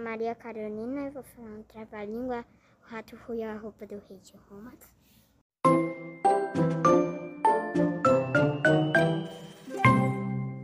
Maria Carolina e vou falar um trava-língua. O rato foi a roupa do rei de Roma.